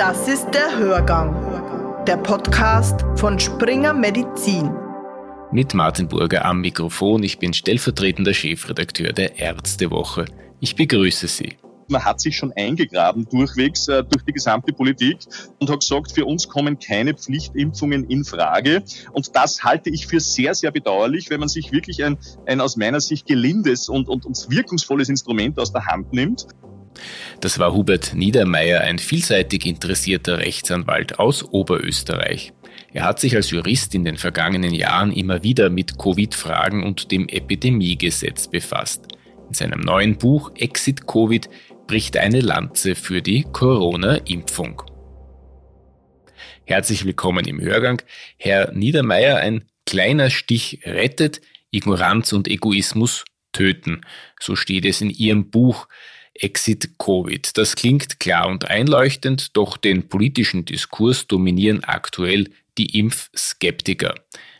Das ist der Hörgang, der Podcast von Springer Medizin. Mit Martin Burger am Mikrofon. Ich bin stellvertretender Chefredakteur der Ärztewoche. Ich begrüße Sie. Man hat sich schon eingegraben durchwegs äh, durch die gesamte Politik und hat gesagt, für uns kommen keine Pflichtimpfungen in Frage. Und das halte ich für sehr, sehr bedauerlich, wenn man sich wirklich ein, ein aus meiner Sicht gelindes und, und, und wirkungsvolles Instrument aus der Hand nimmt. Das war Hubert Niedermeyer, ein vielseitig interessierter Rechtsanwalt aus Oberösterreich. Er hat sich als Jurist in den vergangenen Jahren immer wieder mit Covid-Fragen und dem Epidemiegesetz befasst. In seinem neuen Buch Exit Covid bricht eine Lanze für die Corona-Impfung. Herzlich willkommen im Hörgang. Herr Niedermeyer, ein kleiner Stich rettet, Ignoranz und Egoismus töten. So steht es in Ihrem Buch Exit Covid. Das klingt klar und einleuchtend, doch den politischen Diskurs dominieren aktuell die Impfskeptiker.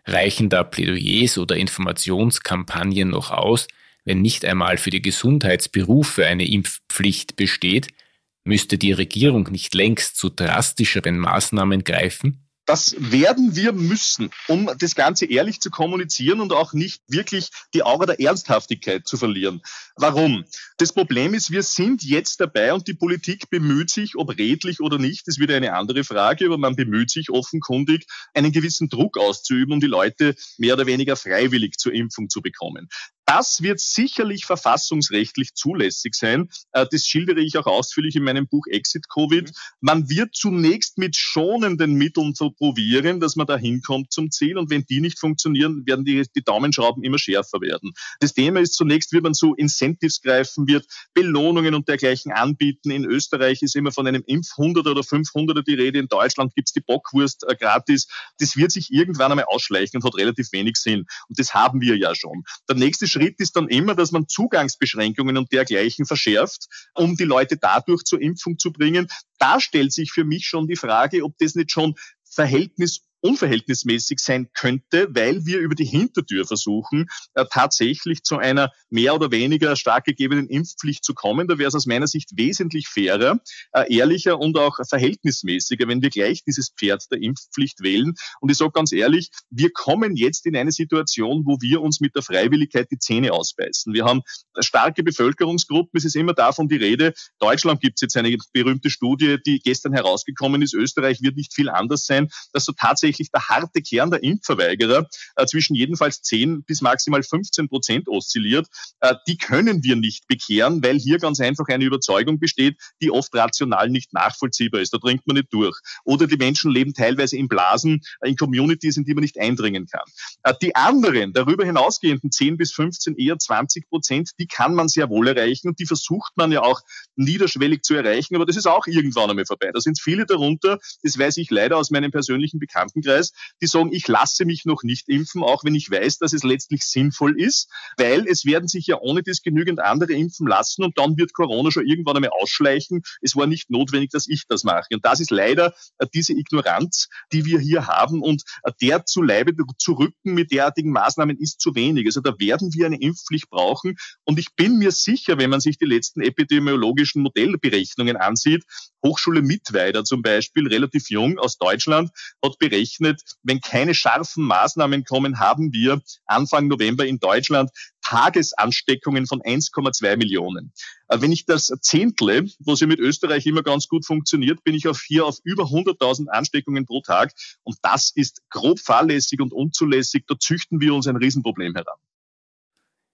Reichen da Plädoyers oder Informationskampagnen noch aus, wenn nicht einmal für die Gesundheitsberufe eine Impfpflicht besteht, müsste die Regierung nicht längst zu drastischeren Maßnahmen greifen? Das werden wir müssen, um das Ganze ehrlich zu kommunizieren und auch nicht wirklich die Aura der Ernsthaftigkeit zu verlieren. Warum? Das Problem ist, wir sind jetzt dabei und die Politik bemüht sich, ob redlich oder nicht, ist wieder eine andere Frage, aber man bemüht sich offenkundig, einen gewissen Druck auszuüben, um die Leute mehr oder weniger freiwillig zur Impfung zu bekommen. Das wird sicherlich verfassungsrechtlich zulässig sein. Äh, das schildere ich auch ausführlich in meinem Buch Exit Covid. Mhm. Man wird zunächst mit schonenden Mitteln so probieren, dass man da hinkommt zum Ziel. Und wenn die nicht funktionieren, werden die, die Daumenschrauben immer schärfer werden. Das Thema ist zunächst, wird man so Incentives greifen, wird Belohnungen und dergleichen anbieten. In Österreich ist immer von einem Impf 100 oder 500er die Rede. In Deutschland gibt's die Bockwurst äh, gratis. Das wird sich irgendwann einmal ausschleichen und hat relativ wenig Sinn. Und das haben wir ja schon. Der nächste Schritt Schritt ist dann immer, dass man Zugangsbeschränkungen und dergleichen verschärft, um die Leute dadurch zur Impfung zu bringen. Da stellt sich für mich schon die Frage, ob das nicht schon Verhältnis unverhältnismäßig sein könnte, weil wir über die Hintertür versuchen, äh, tatsächlich zu einer mehr oder weniger stark gegebenen Impfpflicht zu kommen. Da wäre es aus meiner Sicht wesentlich fairer, äh, ehrlicher und auch verhältnismäßiger, wenn wir gleich dieses Pferd der Impfpflicht wählen. Und ich sage ganz ehrlich, wir kommen jetzt in eine Situation, wo wir uns mit der Freiwilligkeit die Zähne ausbeißen. Wir haben starke Bevölkerungsgruppen. Es ist immer davon die Rede. Deutschland gibt es jetzt eine berühmte Studie, die gestern herausgekommen ist. Österreich wird nicht viel anders sein, dass so tatsächlich tatsächlich der harte Kern der Impfverweigerer äh, zwischen jedenfalls 10 bis maximal 15 Prozent oszilliert. Äh, die können wir nicht bekehren, weil hier ganz einfach eine Überzeugung besteht, die oft rational nicht nachvollziehbar ist. Da dringt man nicht durch. Oder die Menschen leben teilweise in Blasen, äh, in Communities, in die man nicht eindringen kann. Äh, die anderen, darüber hinausgehenden 10 bis 15, eher 20 Prozent, die kann man sehr wohl erreichen und die versucht man ja auch niederschwellig zu erreichen, aber das ist auch irgendwann einmal vorbei. Da sind viele darunter, das weiß ich leider aus meinem persönlichen Bekannten Bekanntenkreis, die sagen, ich lasse mich noch nicht impfen, auch wenn ich weiß, dass es letztlich sinnvoll ist, weil es werden sich ja ohne das genügend andere impfen lassen und dann wird Corona schon irgendwann einmal ausschleichen. Es war nicht notwendig, dass ich das mache. Und das ist leider äh, diese Ignoranz, die wir hier haben und äh, der zu Leibe zu rücken mit derartigen Maßnahmen ist zu wenig. Also da werden wir eine Impfpflicht brauchen und ich bin mir sicher, wenn man sich die letzten epidemiologischen Modellberechnungen ansieht, Hochschule Mittweida zum Beispiel, relativ jung aus Deutschland, hat berechnet, berechnet, wenn keine scharfen Maßnahmen kommen, haben wir Anfang November in Deutschland Tagesansteckungen von 1,2 Millionen. Äh, wenn ich das zehntle, was ja mit Österreich immer ganz gut funktioniert, bin ich auf hier auf über 100.000 Ansteckungen pro Tag. Und das ist grob fahrlässig und unzulässig. Da züchten wir uns ein Riesenproblem heran.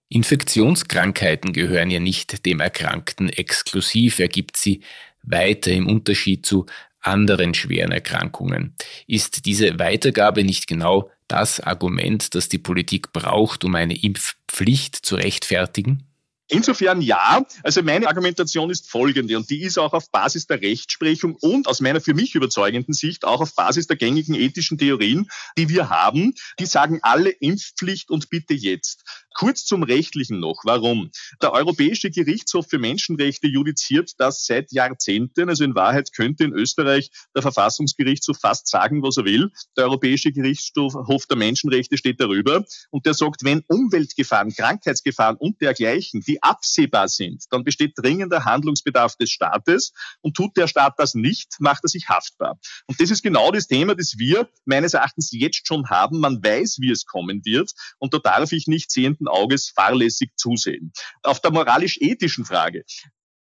Infektionskrankheiten gehören ja nicht dem Erkrankten exklusiv. Er gibt sie weiter im Unterschied zu anderen schweren Erkrankungen. Ist diese Weitergabe nicht genau das Argument, das die Politik braucht, um eine Impfpflicht zu rechtfertigen? Insofern ja. Also meine Argumentation ist folgende und die ist auch auf Basis der Rechtsprechung und aus meiner für mich überzeugenden Sicht auch auf Basis der gängigen ethischen Theorien, die wir haben. Die sagen alle Impfpflicht und bitte jetzt. Kurz zum Rechtlichen noch. Warum? Der Europäische Gerichtshof für Menschenrechte judiziert das seit Jahrzehnten. Also in Wahrheit könnte in Österreich der Verfassungsgerichtshof fast sagen, was er will. Der Europäische Gerichtshof der Menschenrechte steht darüber und der sagt, wenn Umweltgefahren, Krankheitsgefahren und dergleichen, die absehbar sind, dann besteht dringender Handlungsbedarf des Staates und tut der Staat das nicht, macht er sich haftbar. Und das ist genau das Thema, das wir meines Erachtens jetzt schon haben. Man weiß, wie es kommen wird und da darf ich nicht sehenden Auges fahrlässig zusehen. Auf der moralisch-ethischen Frage.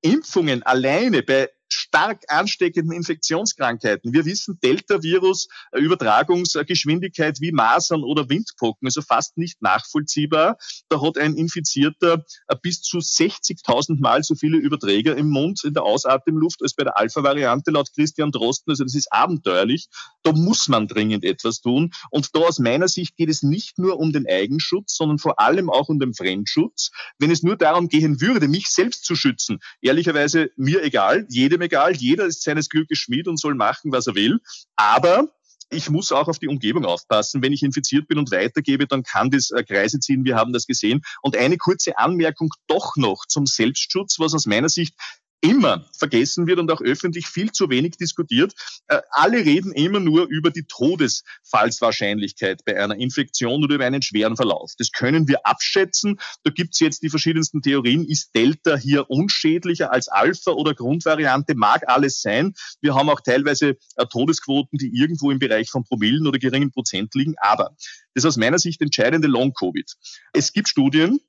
Impfungen alleine bei stark ansteckenden Infektionskrankheiten. Wir wissen, Delta-Virus, äh, Übertragungsgeschwindigkeit wie Masern oder Windpocken, also fast nicht nachvollziehbar. Da hat ein Infizierter äh, bis zu 60.000 Mal so viele Überträger im Mund, in der Ausatemluft als bei der Alpha-Variante laut Christian Drosten. Also das ist abenteuerlich. Da muss man dringend etwas tun. Und da aus meiner Sicht geht es nicht nur um den Eigenschutz, sondern vor allem auch um den Fremdschutz. Wenn es nur darum gehen würde, mich selbst zu schützen, ehrlicherweise mir egal, jede jedem egal, jeder ist seines Glückes Schmied und soll machen, was er will. Aber ich muss auch auf die Umgebung aufpassen. Wenn ich infiziert bin und weitergebe, dann kann das äh, Kreise ziehen. Wir haben das gesehen. Und eine kurze Anmerkung doch noch zum Selbstschutz, was aus meiner Sicht immer vergessen wird und auch öffentlich viel zu wenig diskutiert. Äh, alle reden immer nur über die Todesfallswahrscheinlichkeit bei einer Infektion oder über einen schweren Verlauf. Das können wir abschätzen. Da gibt es jetzt die verschiedensten Theorien. Ist Delta hier unschädlicher als Alpha oder Grundvariante? Mag alles sein. Wir haben auch teilweise äh, Todesquoten, die irgendwo im Bereich von Promillen oder geringen Prozent liegen. Aber das ist aus meiner Sicht entscheidende Long-Covid. Es gibt Studien,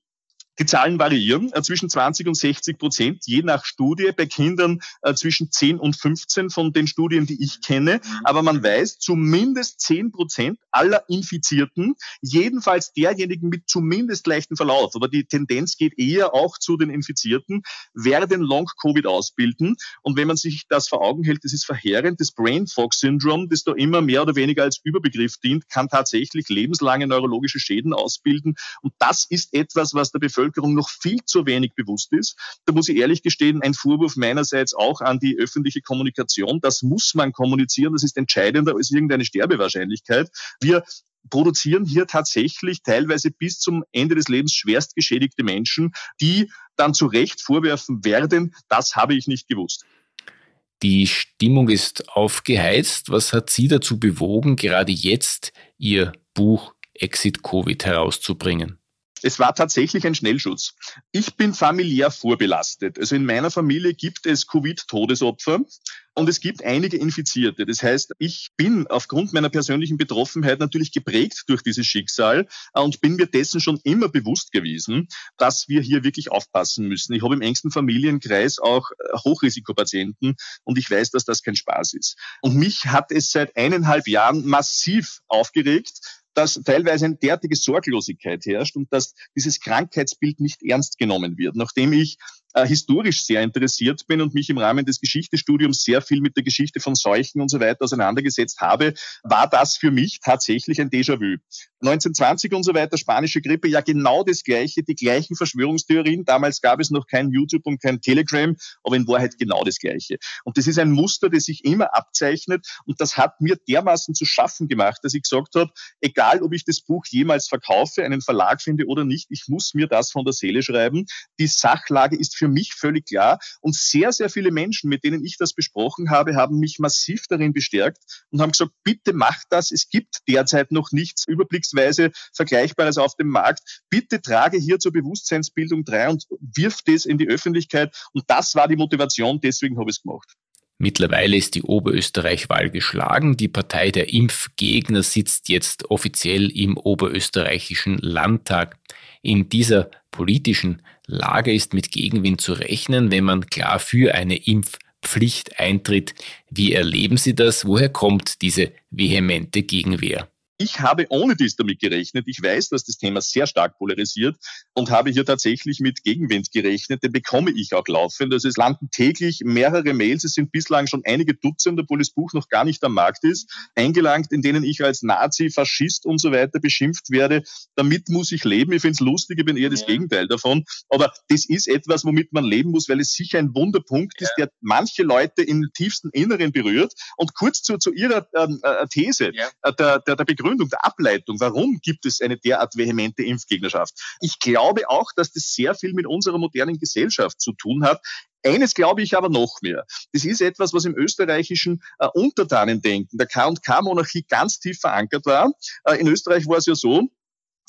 die Zahlen variieren äh, zwischen 20 und 60 Prozent, je nach Studie, bei Kindern äh, zwischen 10 und 15 von den Studien, die ich kenne. Mhm. Aber man weiß, zumindest 10 Prozent aller Infizierten, jedenfalls derjenigen mit zumindest leichten Verlauf, aber die Tendenz geht eher auch zu den Infizierten, werden Long-Covid ausbilden. Und wenn man sich das vor Augen hält, das ist verheerend. Das Brain Fog Syndrome, das da immer mehr oder weniger als Überbegriff dient, kann tatsächlich lebenslange neurologische Schäden ausbilden. Und das ist etwas, was der Bevölkerung Bevölkerung noch viel zu wenig bewusst ist. Da muss ich ehrlich gestehen, ein Vorwurf meinerseits auch an die öffentliche Kommunikation. Das muss man kommunizieren. Das ist entscheidender als irgendeine Sterbewahrscheinlichkeit. Wir produzieren hier tatsächlich teilweise bis zum Ende des Lebens schwerst geschädigte Menschen, die dann zu Recht vorwerfen werden, das habe ich nicht gewusst. Die Stimmung ist aufgeheizt. Was hat Sie dazu bewogen, gerade jetzt Ihr Buch Exit Covid herauszubringen? Es war tatsächlich ein Schnellschuss. Ich bin familiär vorbelastet. Also in meiner Familie gibt es Covid-Todesopfer und es gibt einige Infizierte. Das heißt, ich bin aufgrund meiner persönlichen Betroffenheit natürlich geprägt durch dieses Schicksal und bin mir dessen schon immer bewusst gewesen, dass wir hier wirklich aufpassen müssen. Ich habe im engsten Familienkreis auch äh, Hochrisikopatienten und ich weiß, dass das kein Spaß ist. Und mich hat es seit eineinhalb Jahren massiv aufgeregt, dass teilweise eine derartige Sorglosigkeit herrscht und dass dieses Krankheitsbild nicht ernst genommen wird. Nachdem ich äh, historisch sehr interessiert bin und mich im Rahmen des Geschichtestudiums sehr viel mit der Geschichte von Seuchen und so weiter auseinandergesetzt habe, war das für mich tatsächlich ein Déjà-vu. 1920 und so weiter, spanische Grippe, ja genau das Gleiche, die gleichen Verschwörungstheorien. Damals gab es noch kein YouTube und kein Telegram, aber in Wahrheit genau das Gleiche. Und das ist ein Muster, das sich immer abzeichnet und das hat mir dermaßen zu schaffen gemacht, dass ich gesagt habe, egal ob ich das Buch jemals verkaufe, einen Verlag finde oder nicht, ich muss mir das von der Seele schreiben. Die Sachlage ist für mich völlig klar und sehr, sehr viele Menschen, mit denen ich das besprochen habe, haben mich massiv darin bestärkt und haben gesagt, bitte macht das. Es gibt derzeit noch nichts Überblicks vergleichsweise Vergleichbares auf dem Markt. Bitte trage hier zur Bewusstseinsbildung drei und wirf das in die Öffentlichkeit. Und das war die Motivation, deswegen habe ich es gemacht. Mittlerweile ist die Oberösterreich-Wahl geschlagen. Die Partei der Impfgegner sitzt jetzt offiziell im Oberösterreichischen Landtag. In dieser politischen Lage ist mit Gegenwind zu rechnen, wenn man klar für eine Impfpflicht eintritt. Wie erleben Sie das? Woher kommt diese vehemente Gegenwehr? Ich habe ohne dies damit gerechnet. Ich weiß, dass das Thema sehr stark polarisiert und habe hier tatsächlich mit Gegenwind gerechnet. Den bekomme ich auch laufend. Also es landen täglich mehrere Mails. Es sind bislang schon einige Dutzend, obwohl das Buch noch gar nicht am Markt ist, eingelangt, in denen ich als Nazi, Faschist und so weiter beschimpft werde. Damit muss ich leben. Ich finde es lustig, ich bin eher das ja. Gegenteil davon. Aber das ist etwas, womit man leben muss, weil es sicher ein Wunderpunkt ja. ist, der manche Leute im tiefsten Inneren berührt. Und kurz zu, zu Ihrer ähm, äh, These, ja. äh, der, der, der Begründung Begründung, der Ableitung, warum gibt es eine derart vehemente Impfgegnerschaft. Ich glaube auch, dass das sehr viel mit unserer modernen Gesellschaft zu tun hat. Eines glaube ich aber noch mehr. Das ist etwas, was im österreichischen äh, Untertanendenken der K&K-Monarchie ganz tief verankert war. Äh, in Österreich war es ja so,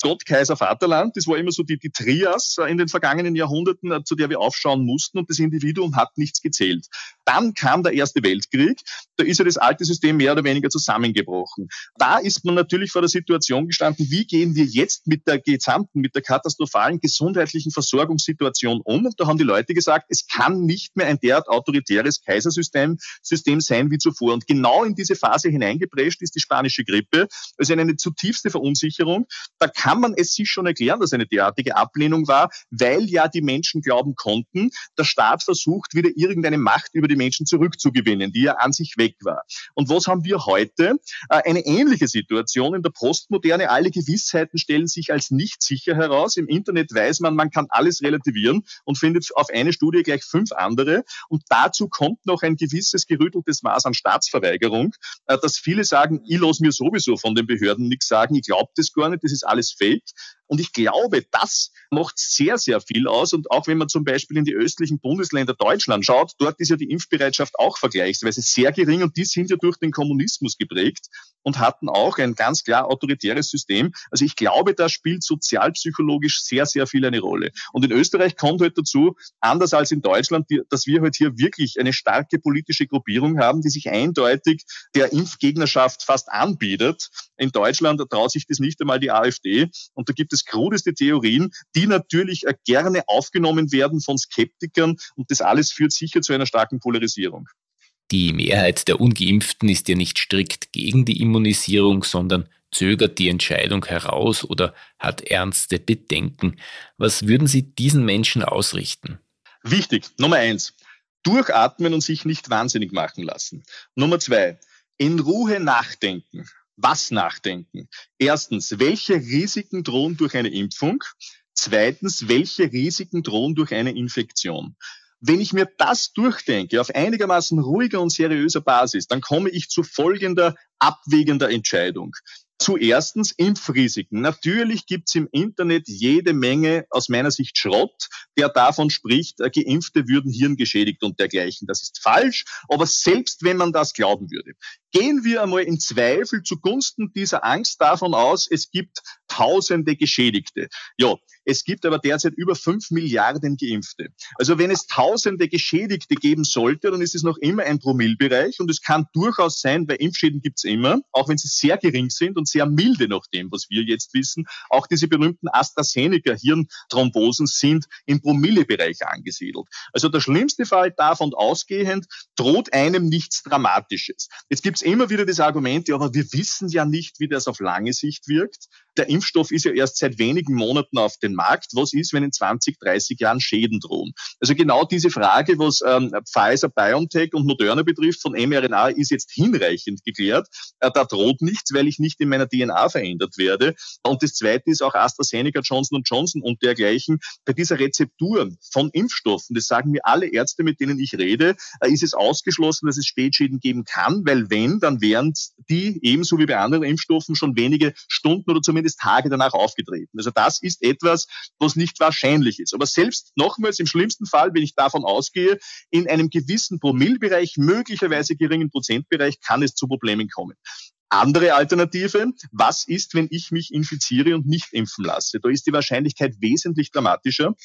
Gott, Kaiser, Vaterland. Das war immer so die, die Trias äh, in den vergangenen Jahrhunderten, äh, zu der wir aufschauen mussten und das Individuum hat nichts gezählt. Dann kam der Erste Weltkrieg. Da ist ja das alte System mehr oder weniger zusammengebrochen. Da ist man natürlich vor der Situation gestanden, wie gehen wir jetzt mit der gesamten, mit der katastrophalen gesundheitlichen Versorgungssituation um? Und da haben die Leute gesagt, es kann nicht mehr ein derart autoritäres Kaisersystem System sein wie zuvor. Und genau in diese Phase hineingeprescht ist die spanische Grippe. Also eine zutiefste Verunsicherung. Da kann man es sich schon erklären, dass eine derartige Ablehnung war, weil ja die Menschen glauben konnten, der Staat versucht, wieder irgendeine Macht über die Menschen zurückzugewinnen, die ja an sich weg war. Und was haben wir heute? Äh, eine ähnliche Situation in der Postmoderne. Alle Gewissheiten stellen sich als nicht sicher heraus. Im Internet weiß man, man kann alles relativieren und findet auf eine Studie gleich fünf andere. Und dazu kommt noch ein gewisses gerütteltes Maß an Staatsverweigerung, äh, dass viele sagen, ich lasse mir sowieso von den Behörden nichts sagen, ich glaube das gar nicht, das ist alles fake. Und ich glaube, das macht sehr, sehr viel aus. Und auch wenn man zum Beispiel in die östlichen Bundesländer Deutschland schaut, dort ist ja die Impfbereitschaft auch vergleichsweise sehr gering und die sind ja durch den Kommunismus geprägt und hatten auch ein ganz klar autoritäres System. Also ich glaube, da spielt sozialpsychologisch sehr, sehr viel eine Rolle. Und in Österreich kommt halt dazu, anders als in Deutschland, dass wir halt hier wirklich eine starke politische Gruppierung haben, die sich eindeutig der Impfgegnerschaft fast anbietet. In Deutschland traut sich das nicht einmal die AfD. Und da gibt es krudeste Theorien, die natürlich gerne aufgenommen werden von Skeptikern. Und das alles führt sicher zu einer starken Polarisierung. Die Mehrheit der ungeimpften ist ja nicht strikt gegen die Immunisierung, sondern zögert die Entscheidung heraus oder hat ernste Bedenken. Was würden Sie diesen Menschen ausrichten? Wichtig, Nummer eins, durchatmen und sich nicht wahnsinnig machen lassen. Nummer zwei, in Ruhe nachdenken. Was nachdenken? Erstens, welche Risiken drohen durch eine Impfung? Zweitens, welche Risiken drohen durch eine Infektion? Wenn ich mir das durchdenke auf einigermaßen ruhiger und seriöser Basis, dann komme ich zu folgender abwägender Entscheidung. Zuerstens Impfrisiken. Natürlich gibt's im Internet jede Menge aus meiner Sicht Schrott, der davon spricht, äh, Geimpfte würden hirngeschädigt und dergleichen. Das ist falsch, aber selbst wenn man das glauben würde, gehen wir einmal in Zweifel zugunsten dieser Angst davon aus, es gibt tausende Geschädigte. Ja, es gibt aber derzeit über fünf Milliarden Geimpfte. Also wenn es tausende Geschädigte geben sollte, dann ist es noch immer ein Promillbereich und es kann durchaus sein, weil Impfschäden gibt's immer, auch wenn sie sehr gering sind und sehr milde nach dem, was wir jetzt wissen. Auch diese berühmten AstraZeneca-Hirnthrombosen sind im Promillebereich angesiedelt. Also der schlimmste Fall davon ausgehend droht einem nichts Dramatisches. Jetzt gibt's immer wieder das Argument, ja, aber wir wissen ja nicht, wie das auf lange Sicht wirkt. Der Impfstoff ist ja erst seit wenigen Monaten auf den Markt. Was ist, wenn in 20, 30 Jahren Schäden drohen? Also genau diese Frage, was ähm, Pfizer, BioNTech und Moderna betrifft von mRNA, ist jetzt hinreichend geklärt. Äh, da droht nichts, weil ich nicht in meiner DNA verändert werde. Und das Zweite ist auch AstraZeneca, Johnson Johnson und dergleichen. Bei dieser Rezeptur von Impfstoffen, das sagen mir alle Ärzte, mit denen ich rede, äh, ist es ausgeschlossen, dass es Spätschäden geben kann, weil wenn, dann wären die ebenso wie bei anderen Impfstoffen schon wenige Stunden oder zumindest Tage danach aufgetreten. Also das ist etwas, was nicht wahrscheinlich ist. Aber selbst nochmals im schlimmsten Fall, wenn ich davon ausgehe, in einem gewissen Promillbereich, möglicherweise geringen Prozentbereich, kann es zu Problemen kommen. Andere Alternative, was ist, wenn ich mich infiziere und nicht impfen lasse? Da ist die Wahrscheinlichkeit wesentlich dramatischer.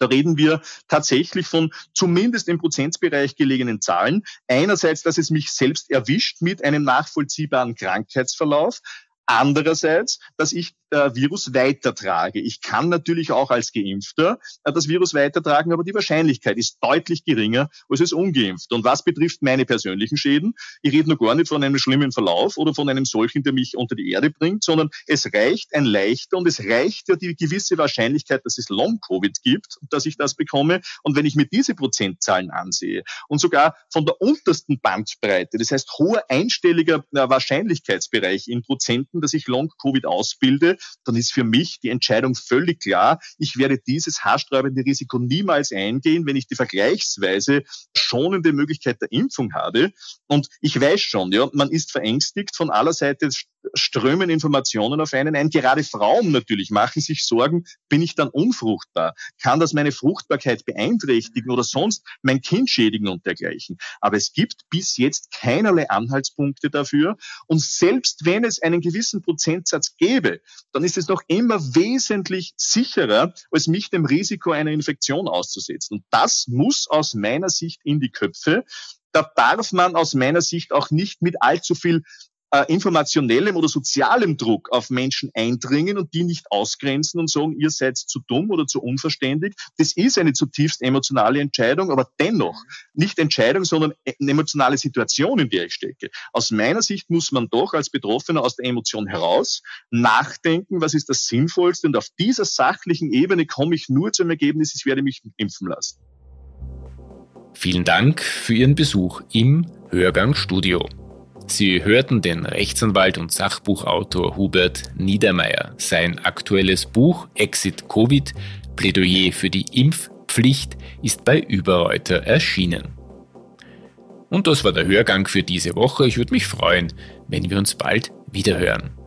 Da reden wir tatsächlich von zumindest im Prozentsbereich gelegenen Zahlen. Einerseits, dass es mich selbst erwischt mit einem nachvollziehbaren Krankheitsverlauf. Andererseits, dass ich äh, Virus weitertrage. Ich kann natürlich auch als Geimpfter äh, das Virus weitertragen, aber die Wahrscheinlichkeit ist deutlich geringer als es ungeimpft. Und was betrifft meine persönlichen Schäden, ich rede noch gar nicht von einem schlimmen Verlauf oder von einem solchen, der mich unter die Erde bringt, sondern es reicht ein leichter und es reicht ja die gewisse Wahrscheinlichkeit, dass es Long-Covid gibt, dass ich das bekomme. Und wenn ich mir diese Prozentzahlen ansehe und sogar von der untersten Bandbreite, das heißt hoher einstelliger äh, Wahrscheinlichkeitsbereich in Prozenten, dass ich Long-Covid ausbilde, dann ist für mich die Entscheidung völlig klar. Ich werde dieses haarsträubende Risiko niemals eingehen, wenn ich die vergleichsweise schonende Möglichkeit der Impfung habe. Und ich weiß schon, ja, man ist verängstigt von aller Seite strömen Informationen auf einen ein. Gerade Frauen natürlich machen sich Sorgen, bin ich dann unfruchtbar? Kann das meine Fruchtbarkeit beeinträchtigen oder sonst mein Kind schädigen und dergleichen? Aber es gibt bis jetzt keinerlei Anhaltspunkte dafür. Und selbst wenn es einen gewissen Prozentsatz gäbe, dann ist es noch immer wesentlich sicherer, als mich dem Risiko einer Infektion auszusetzen. Und das muss aus meiner Sicht in die Köpfe. Da darf man aus meiner Sicht auch nicht mit allzu viel äh, informationellem oder sozialem Druck auf Menschen eindringen und die nicht ausgrenzen und sagen, ihr seid zu dumm oder zu unverständig. Das ist eine zutiefst emotionale Entscheidung, aber dennoch nicht Entscheidung, sondern eine emotionale Situation, in der ich stecke. Aus meiner Sicht muss man doch als Betroffener aus der Emotion heraus nachdenken, was ist das Sinnvollste und auf dieser sachlichen Ebene komme ich nur zum Ergebnis, ich werde mich impfen lassen. Vielen Dank für Ihren Besuch im Hörgang Studio. Sie hörten den Rechtsanwalt und Sachbuchautor Hubert Niedermeyer. Sein aktuelles Buch Exit Covid, Plädoyer für die Impfpflicht, ist bei Überreuter erschienen. Und das war der Hörgang für diese Woche. Ich würde mich freuen, wenn wir uns bald wiederhören.